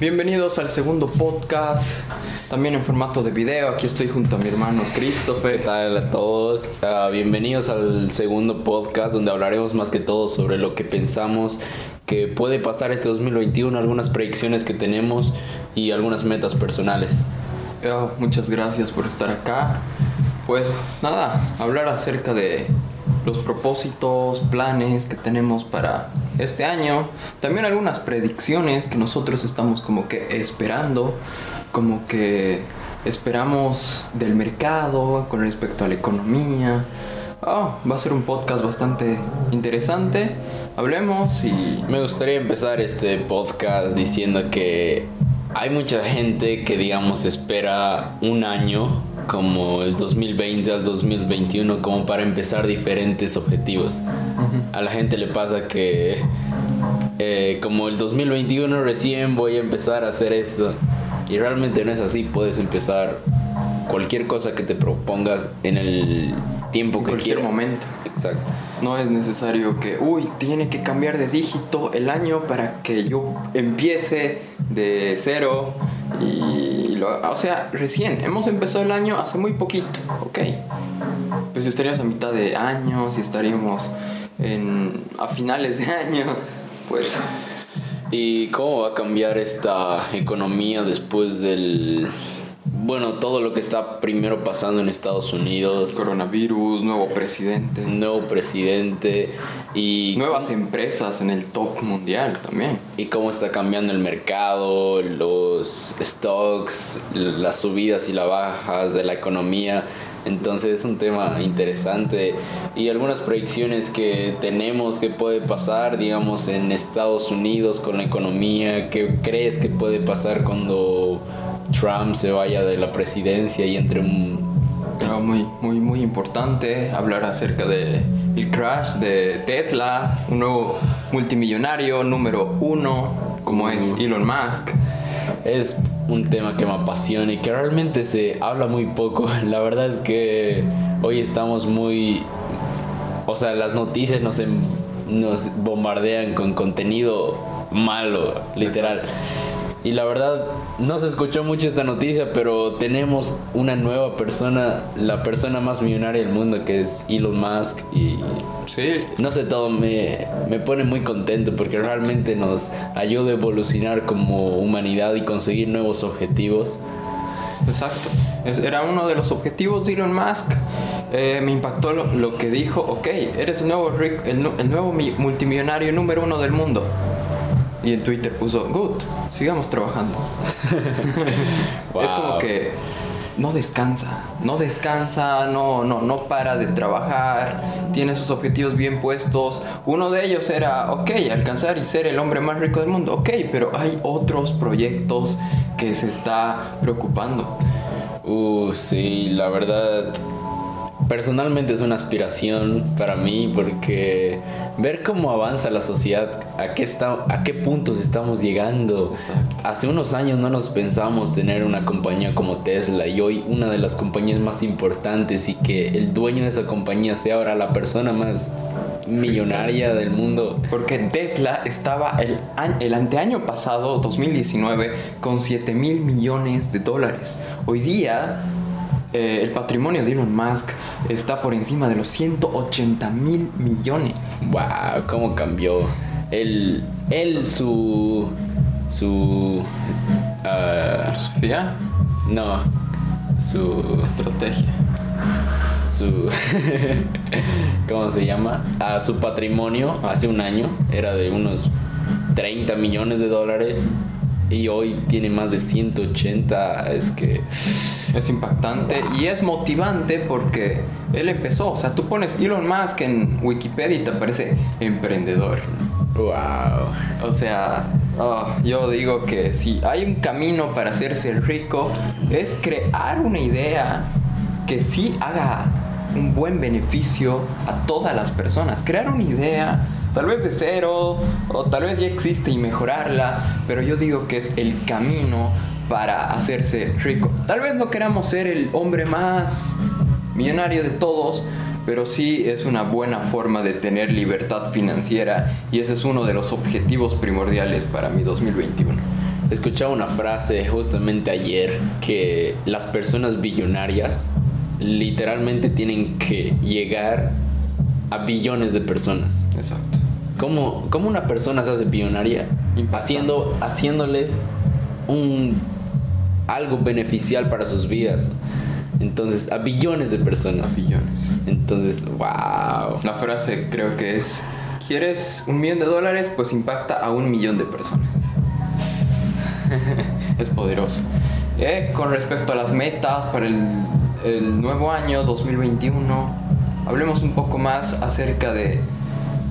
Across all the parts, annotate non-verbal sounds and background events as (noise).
Bienvenidos al segundo podcast, también en formato de video. Aquí estoy junto a mi hermano Christopher. ¿Qué tal a todos? Ah, bienvenidos al segundo podcast donde hablaremos más que todo sobre lo que pensamos que puede pasar este 2021, algunas predicciones que tenemos y algunas metas personales. Oh, muchas gracias por estar acá. Pues nada, hablar acerca de los propósitos, planes que tenemos para este año. También algunas predicciones que nosotros estamos como que esperando, como que esperamos del mercado con respecto a la economía. Oh, va a ser un podcast bastante interesante. Hablemos y... Me gustaría empezar este podcast diciendo que hay mucha gente que digamos espera un año como el 2020 al 2021 como para empezar diferentes objetivos. A la gente le pasa que eh, como el 2021 recién voy a empezar a hacer esto y realmente no es así, puedes empezar cualquier cosa que te propongas en el tiempo que cualquier quieras. momento. Exacto. No es necesario que, uy, tiene que cambiar de dígito el año para que yo empiece de cero y lo, o sea, recién hemos empezado el año hace muy poquito, ok. Pues estaríamos a mitad de año, si estaríamos en, a finales de año, pues ¿Y cómo va a cambiar esta economía después del... Bueno, todo lo que está primero pasando en Estados Unidos, coronavirus, nuevo presidente, nuevo presidente y... nuevas empresas en el top mundial también. y cómo está cambiando el mercado, los stocks, las subidas y las bajas de la economía. Entonces es un tema interesante y algunas predicciones que tenemos que puede pasar, digamos, en Estados Unidos con la economía. ¿Qué crees que puede pasar cuando Trump se vaya de la presidencia y entre un... Pero muy, muy, muy importante hablar acerca de el crash de Tesla, un nuevo multimillonario número uno, como es Elon Musk. Es un tema que me apasiona y que realmente se habla muy poco. (laughs) La verdad es que hoy estamos muy... O sea, las noticias nos, em- nos bombardean con contenido malo, literal. Y la verdad, no se escuchó mucho esta noticia, pero tenemos una nueva persona, la persona más millonaria del mundo, que es Elon Musk. Y Sí, no sé, todo me, me pone muy contento porque realmente nos ayuda a evolucionar como humanidad y conseguir nuevos objetivos. exacto. Era uno de los objetivos de Elon Musk. Eh, me impactó lo, lo que dijo, ok, eres el nuevo, ric- el, el nuevo mi- multimillonario número uno del mundo. Y en Twitter puso, good, sigamos trabajando. (laughs) Es como que no descansa, no descansa, no, no, no para de trabajar, tiene sus objetivos bien puestos. Uno de ellos era, ok, alcanzar y ser el hombre más rico del mundo, ok, pero hay otros proyectos que se está preocupando. Uh, sí, la verdad. Personalmente es una aspiración para mí porque ver cómo avanza la sociedad, a qué, está, a qué puntos estamos llegando. Exacto. Hace unos años no nos pensamos tener una compañía como Tesla y hoy una de las compañías más importantes y que el dueño de esa compañía sea ahora la persona más millonaria del mundo. Porque Tesla estaba el, año- el anteaño pasado, 2019, con 7 mil millones de dólares. Hoy día, eh, el patrimonio de Elon Musk está por encima de los 180 mil millones. Wow, cómo cambió. Él, él su, su, ah, Sofía, no, su, estrategia. su, (laughs) ¿cómo se llama? A su patrimonio hace un año era de unos 30 millones de dólares y hoy tiene más de 180. Es que Es impactante y es motivante porque él empezó. O sea, tú pones Elon Musk en Wikipedia y te aparece emprendedor. wow. O sea, oh, yo digo que si hay un camino para hacerse rico, es crear una idea que sí haga un buen beneficio a todas las personas. Crear una idea, tal vez de cero, o tal vez ya existe y mejorarla, pero yo digo que es el camino para hacerse rico. Tal vez no queramos ser el hombre más millonario de todos, pero sí es una buena forma de tener libertad financiera y ese es uno de los objetivos primordiales para mi 2021. Escuchaba una frase justamente ayer que las personas billonarias literalmente tienen que llegar a billones de personas. Exacto. ¿Cómo, cómo una persona se hace billonaria? Haciendo, haciéndoles un, algo beneficial para sus vidas. Entonces, a billones de personas. A billones. Entonces, wow. La frase creo que es, ¿quieres un millón de dólares? Pues impacta a un millón de personas. (laughs) es poderoso. Eh, con respecto a las metas para el, el nuevo año 2021, hablemos un poco más acerca de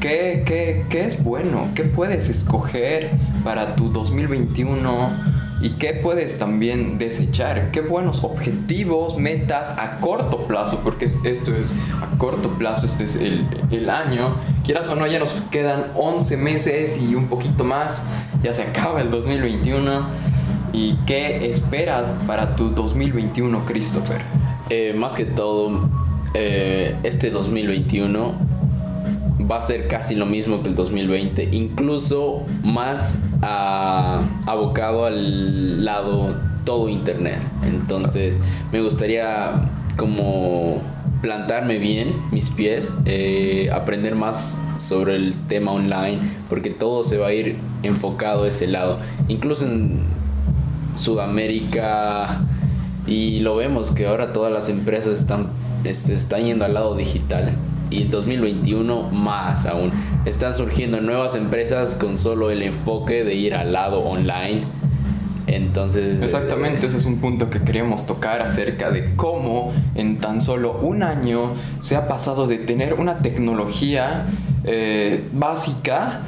qué, qué, qué es bueno, qué puedes escoger para tu 2021 y qué puedes también desechar, qué buenos objetivos, metas a corto plazo, porque esto es a corto plazo, este es el, el, año, quieras o no, ya nos quedan 11 meses y un poquito más, ya se acaba el 2021. ¿Y qué esperas para tu 2021, Christopher? Eh, más que todo, eh, este 2021 va a ser casi lo mismo que el 2020, incluso más ah, abocado al lado todo internet. Entonces me gustaría como plantarme bien mis pies, eh, aprender más sobre el tema online, porque todo se va a ir enfocado a ese lado. Incluso en Sudamérica y lo vemos que ahora todas las empresas están, están yendo al lado digital y el 2021 más aún. Están surgiendo nuevas empresas con solo el enfoque de ir al lado online. Entonces... Exactamente, ese es un punto que queríamos tocar acerca de cómo en tan solo un año se ha pasado de tener una tecnología eh, básica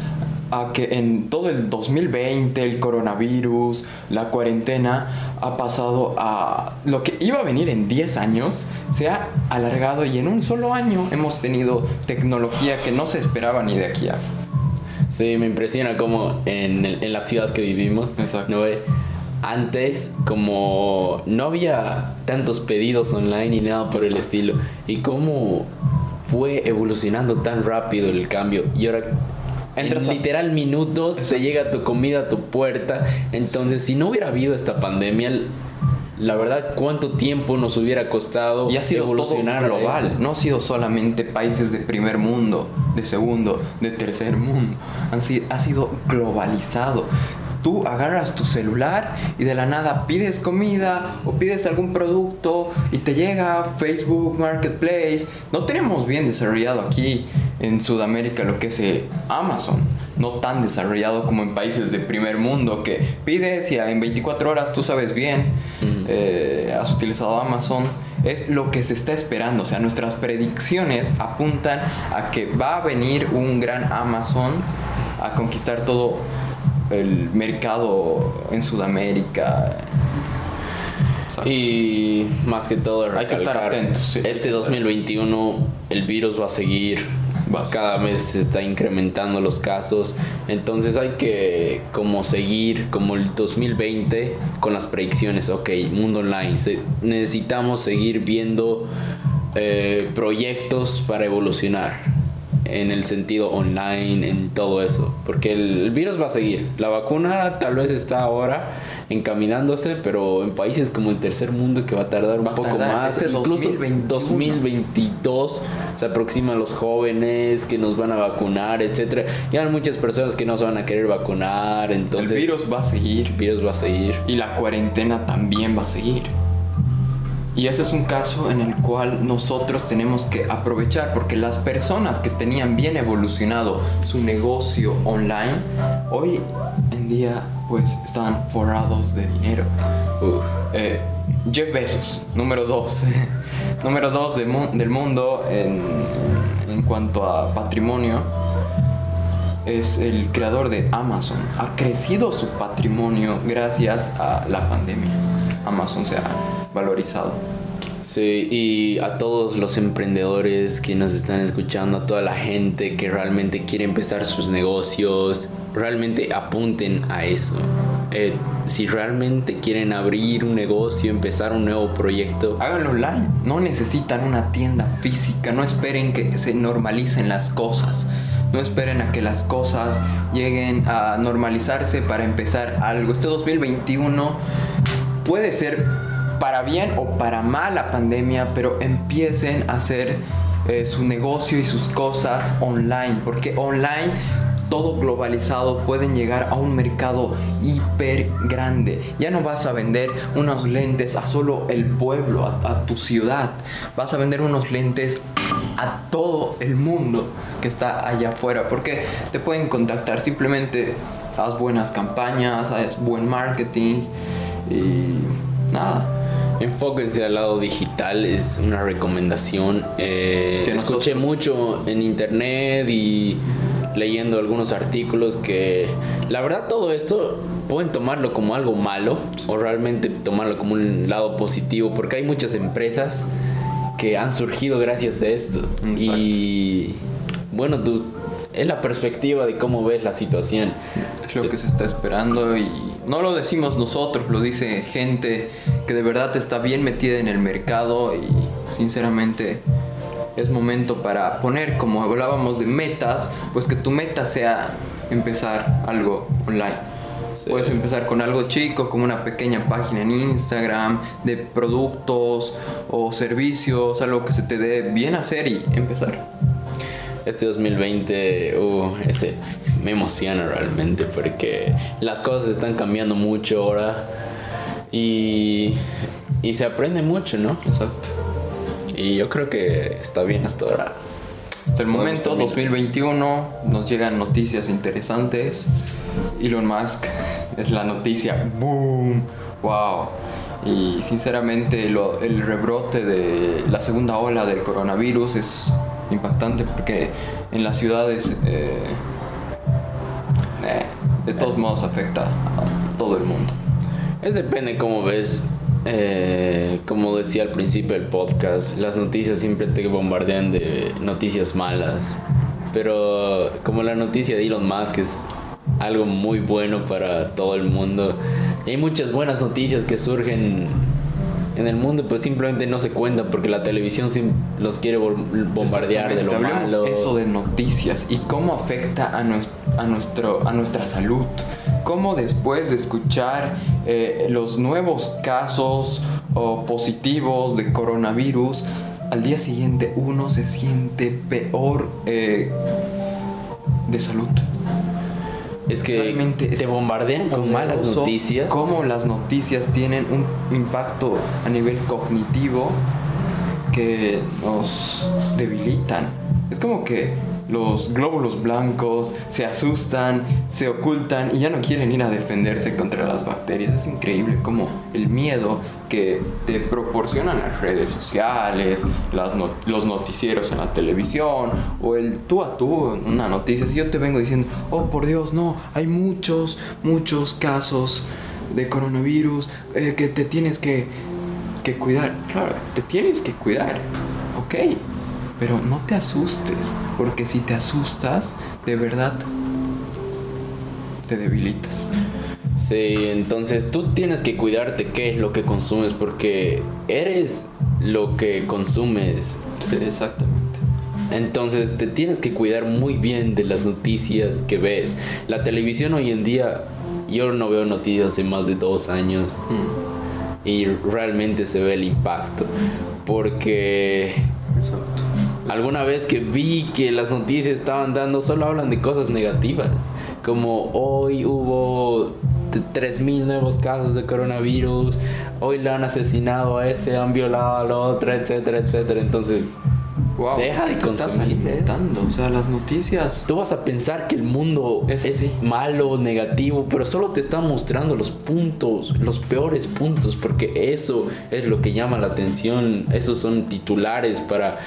a que en todo el 2020 el coronavirus, la cuarentena ha pasado a lo que iba a venir en 10 años, se ha alargado y en un solo año hemos tenido tecnología que no se esperaba ni de aquí a... Sí, me impresiona como en, en la ciudad que vivimos, ¿no? antes como no había tantos pedidos online ni nada por el estilo y cómo fue evolucionando tan rápido el cambio y ahora en literal minutos se llega tu comida a tu puerta. Entonces, si no hubiera habido esta pandemia, la verdad, cuánto tiempo nos hubiera costado y ha sido evolucionar global. No ha sido solamente países de primer mundo, de segundo, de tercer mundo. Han sido, ha sido globalizado. Tú agarras tu celular y de la nada pides comida o pides algún producto y te llega Facebook Marketplace. No tenemos bien desarrollado aquí en Sudamérica lo que es eh, Amazon. No tan desarrollado como en países de primer mundo que pides y en 24 horas tú sabes bien, eh, has utilizado Amazon. Es lo que se está esperando. O sea, nuestras predicciones apuntan a que va a venir un gran Amazon a conquistar todo el mercado en Sudamérica. Y más que todo, hay que estar atentos. Este 2021 el virus va a seguir cada vez se está incrementando los casos. Entonces hay que como seguir como el 2020 con las predicciones. Ok, mundo online. necesitamos seguir viendo eh, proyectos para evolucionar en el sentido online, en todo eso. Porque el, virus va a seguir. La vacuna tal vez está ahora encaminándose, pero en países como el tercer mundo que va a tardar un poco más. Este incluso 2022 se aproximan los jóvenes que nos van a vacunar, etcétera. Ya hay muchas personas que no se van a querer vacunar, entonces... El virus va a seguir. El virus va a seguir. Y la cuarentena también va a seguir. Y ese es un caso en el cual nosotros tenemos que aprovechar porque las personas que tenían bien evolucionado su negocio online, hoy en día pues están forrados de dinero. Eh, Jeff Bezos, número 2. (laughs) número 2 del mundo en, en cuanto a patrimonio es el creador de Amazon. Ha crecido su patrimonio gracias a la pandemia. Amazon se ha valorizado. Sí, y a todos los emprendedores que nos están escuchando, a toda la gente que realmente quiere empezar sus negocios, realmente apunten a eso. eh, si realmente quieren abrir un negocio, empezar un nuevo proyecto, háganlo online. No necesitan una tienda física. No esperen que se normalicen las cosas. No esperen a que las cosas lleguen a normalizarse para empezar algo. Este 2021 puede ser para bien o para mal la pandemia, pero empiecen a hacer eh, su negocio y sus cosas online, porque online todo globalizado pueden llegar a un mercado hiper grande. Ya no vas a vender unos lentes a solo el pueblo, a, tu ciudad. Vas a vender unos lentes a todo el mundo que está allá afuera, porque te pueden contactar simplemente haz buenas campañas, haz buen marketing y nada. Enfóquense al lado digital, es una recomendación. Eh, escuché mucho en internet y leyendo algunos artículos que la verdad todo esto pueden tomarlo como algo malo o realmente tomarlo como un lado positivo porque hay muchas empresas que han surgido gracias a esto. Y bueno tú es la perspectiva de cómo ves la situación. Es lo que se está esperando y no lo decimos nosotros, lo dice gente que de verdad está bien metida en el mercado y sinceramente es momento para poner, como hablábamos de metas, pues que tu meta sea empezar algo online. Puedes empezar con algo chico, como una pequeña página en Instagram de productos o servicios, algo que se te dé bien hacer y empezar. Este 2020, uh, ese me emociona realmente porque las cosas están cambiando mucho ahora y, y se aprende mucho, ¿no? Exacto. Y yo creo que está bien hasta ahora. Hasta el momento, 2021, nos llegan noticias interesantes. Elon Musk es la noticia, ¡boom! ¡Wow! Y sinceramente el rebrote de la segunda ola del coronavirus es impactante porque en las ciudades eh, eh, de todos modos afecta a todo el mundo. Es depende cómo ves. Eh, como decía al principio del podcast, las noticias siempre te bombardean de noticias malas. Pero como la noticia de Elon Musk es algo muy bueno para todo el mundo. hay muchas buenas noticias que surgen en el mundo pues simplemente no se cuenta porque la televisión los quiere bombardear de lo Hablemos malo. eso de noticias y cómo afecta a, a, nuestro, a nuestra salud. Cómo después de escuchar eh, los nuevos casos o positivos de coronavirus, al día siguiente uno se siente peor eh, de salud es que Realmente te bombardean con malas noticias. Cómo las noticias tienen un impacto a nivel cognitivo que nos debilitan. Es como que los glóbulos blancos se asustan, se ocultan y ya no quieren ir a defenderse contra las bacterias. Es increíble como el miedo que te proporcionan las redes sociales, los noticieros en la televisión o el tú a tú en una noticia. Si yo te vengo diciendo, oh por Dios, no, hay muchos, muchos casos de coronavirus eh, que te tienes que, que cuidar. Claro, te tienes que cuidar, ok pero no te asustes, porque si te asustas, de verdad te debilitas. Sí, entonces tú tienes que cuidarte qué es lo que consumes, porque eres lo que consumes. Sí, exactamente. Entonces te tienes que cuidar muy bien de las noticias que ves. La televisión hoy en día, yo no veo noticias hace más de dos años. Mm. Y realmente se ve el impacto. Porque alguna vez que vi que las noticias estaban dando, solo hablan de cosas negativas. Como hoy hubo 3.000 nuevos casos de coronavirus, hoy le han asesinado a este, han violado a la otra, etcétera, etcétera. Entonces, Deja de consumir. O sea, las noticias. Tú vas a pensar que el mundo es, malo, negativo, pero solo te está mostrando los puntos, los peores puntos, porque eso es lo que llama la atención. Esos son titulares para.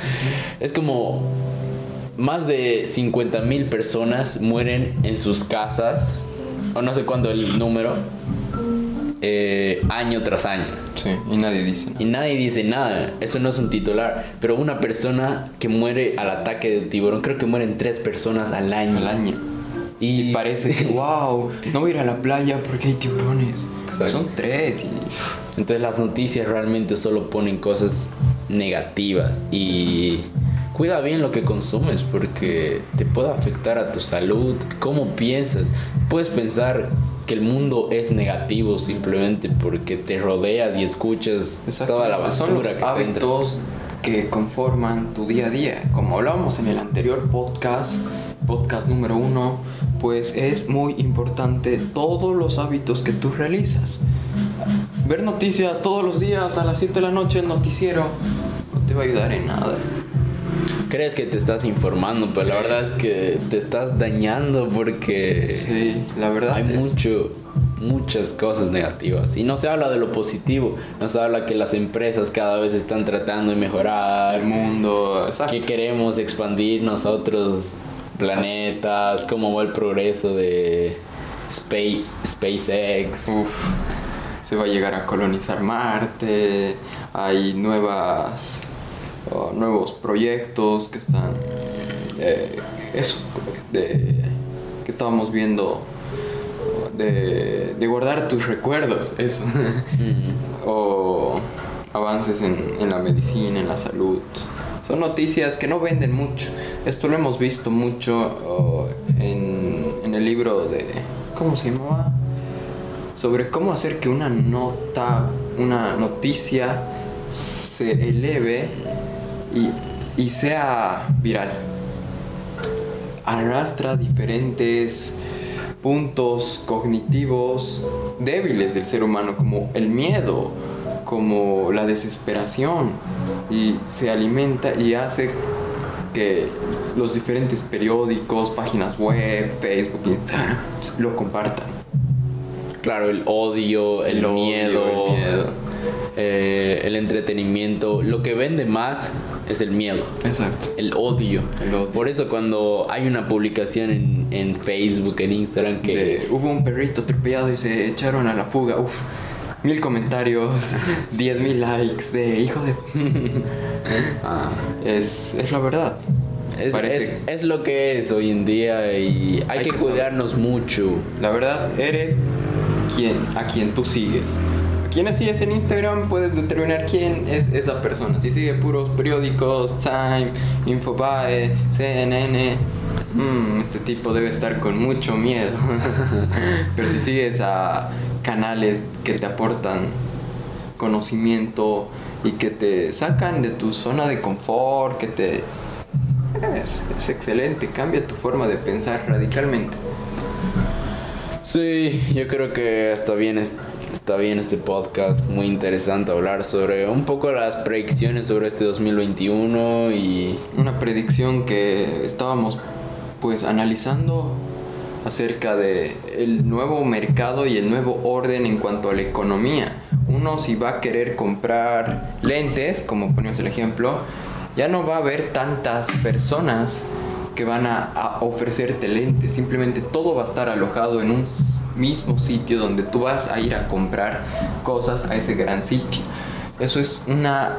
Es como. Más de 50 mil personas mueren en sus casas, o no sé cuándo el número, eh, año tras año. Sí, y nadie dice nada. Y nadie dice nada. Eso no es un titular. Pero una persona que muere al ataque de tiburón, creo que mueren tres personas al año. Al año. Y, parece que, wow, no voy a ir a la playa porque hay tiburones. Son tres. Y... Entonces las noticias realmente solo ponen cosas negativas y cuida bien lo que consumes porque te puede afectar a tu salud, cómo piensas. Puedes pensar que el mundo es negativo simplemente porque te rodeas y escuchas toda la basura Son los hábitos que conforman tu día a día. Como hablábamos en el anterior podcast, podcast número uno, pues es muy importante todos los hábitos que tú realizas. Ver noticias todos los días a las 7 de la noche, el noticiero, no te va a ayudar en nada. Crees que te estás informando, pero la verdad es que te estás dañando porque sí, la verdad hay mucho muchas cosas negativas y no se habla de lo positivo, no se habla que las empresas cada vez están tratando de mejorar el mundo, que queremos expandir nosotros planetas, cómo va el progreso de Space, SpaceX. se va a llegar a colonizar Marte, hay nuevas nuevos proyectos que están eh, eso de, que estábamos viendo de, de, guardar tus recuerdos eso. Mm. (laughs) o avances en, en la medicina en la salud. Son noticias que no venden mucho. Esto lo hemos visto mucho en, en el libro de cómo se llamaba sobre cómo hacer que una nota una noticia se eleve y, sea viral. Arrastra diferentes puntos cognitivos débiles del ser humano, como el miedo, como la desesperación, y se alimenta y hace que los diferentes periódicos, páginas web, Facebook, lo compartan. Claro, el odio, el, miedo, el, miedo. Eh, el entretenimiento, lo que vende más es el miedo. Exacto. El odio. Por eso cuando hay una publicación en, en Facebook, en Instagram que... hubo un perrito atropellado y se echaron a la fuga. Uf. Mil comentarios, (laughs) diez mil likes de hijo de... (laughs) ah, es, es la verdad. Es, es, es, lo que es hoy en día y hay, que, cuidarnos mucho. La verdad, eres quien, a quien tú sigues quienes sigues en Instagram puedes determinar quién es esa persona. Si sigue puros periódicos, Time, Infobae, CNN, mmm, este tipo debe estar con mucho miedo. (laughs) Pero si sigues a canales que te aportan conocimiento y que te sacan de tu zona de confort, que te... Es, excelente, cambia tu forma de pensar radicalmente. Sí, yo creo que está bien está bien este podcast, muy interesante hablar sobre un poco las predicciones sobre este 2021 y una predicción que estábamos pues analizando acerca de el nuevo mercado y el nuevo orden en cuanto a la economía. Uno si va a querer comprar lentes, como ponemos el ejemplo, ya no va a haber tantas personas que van a, a ofrecerte lentes, simplemente todo va a estar alojado en un mismo sitio donde tú vas a ir a comprar cosas a ese gran sitio. Eso es una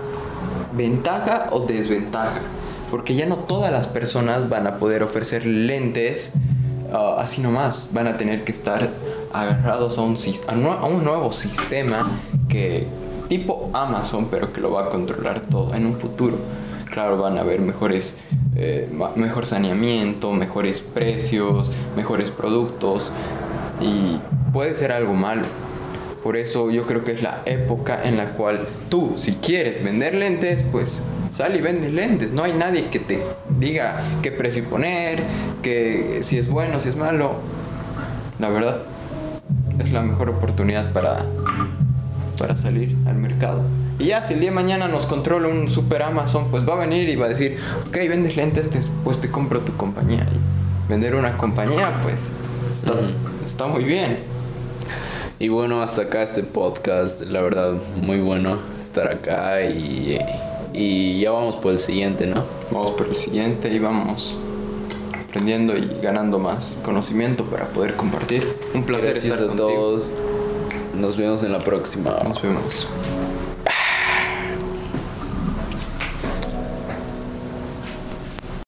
ventaja o desventaja, porque ya no todas las personas van a poder ofrecer lentes uh, así nomás, van a tener que estar agarrados a un, a un nuevo sistema que tipo Amazon, pero que lo va a controlar todo en un futuro. Claro, van a haber mejores, eh, mejor saneamiento, mejores precios, mejores productos, y puede ser algo malo. Por eso yo creo que es la época en la cual tú, si quieres vender lentes, pues sal y vende lentes. No hay nadie que te diga qué precio poner, que si es bueno, si es malo. La verdad, es la mejor oportunidad para, para salir al mercado. Y ya, si el día de mañana nos controla un super Amazon, pues va a venir y va a decir, ok, vendes lentes, pues te compro tu compañía. Y vender una compañía, pues muy bien. Y bueno, hasta acá este podcast, la verdad, muy bueno estar acá y, y ya vamos por el siguiente, ¿no? Vamos por el siguiente y vamos aprendiendo y ganando más conocimiento para poder compartir. Un placer estar a todos. Nos vemos en la próxima. Nos vemos.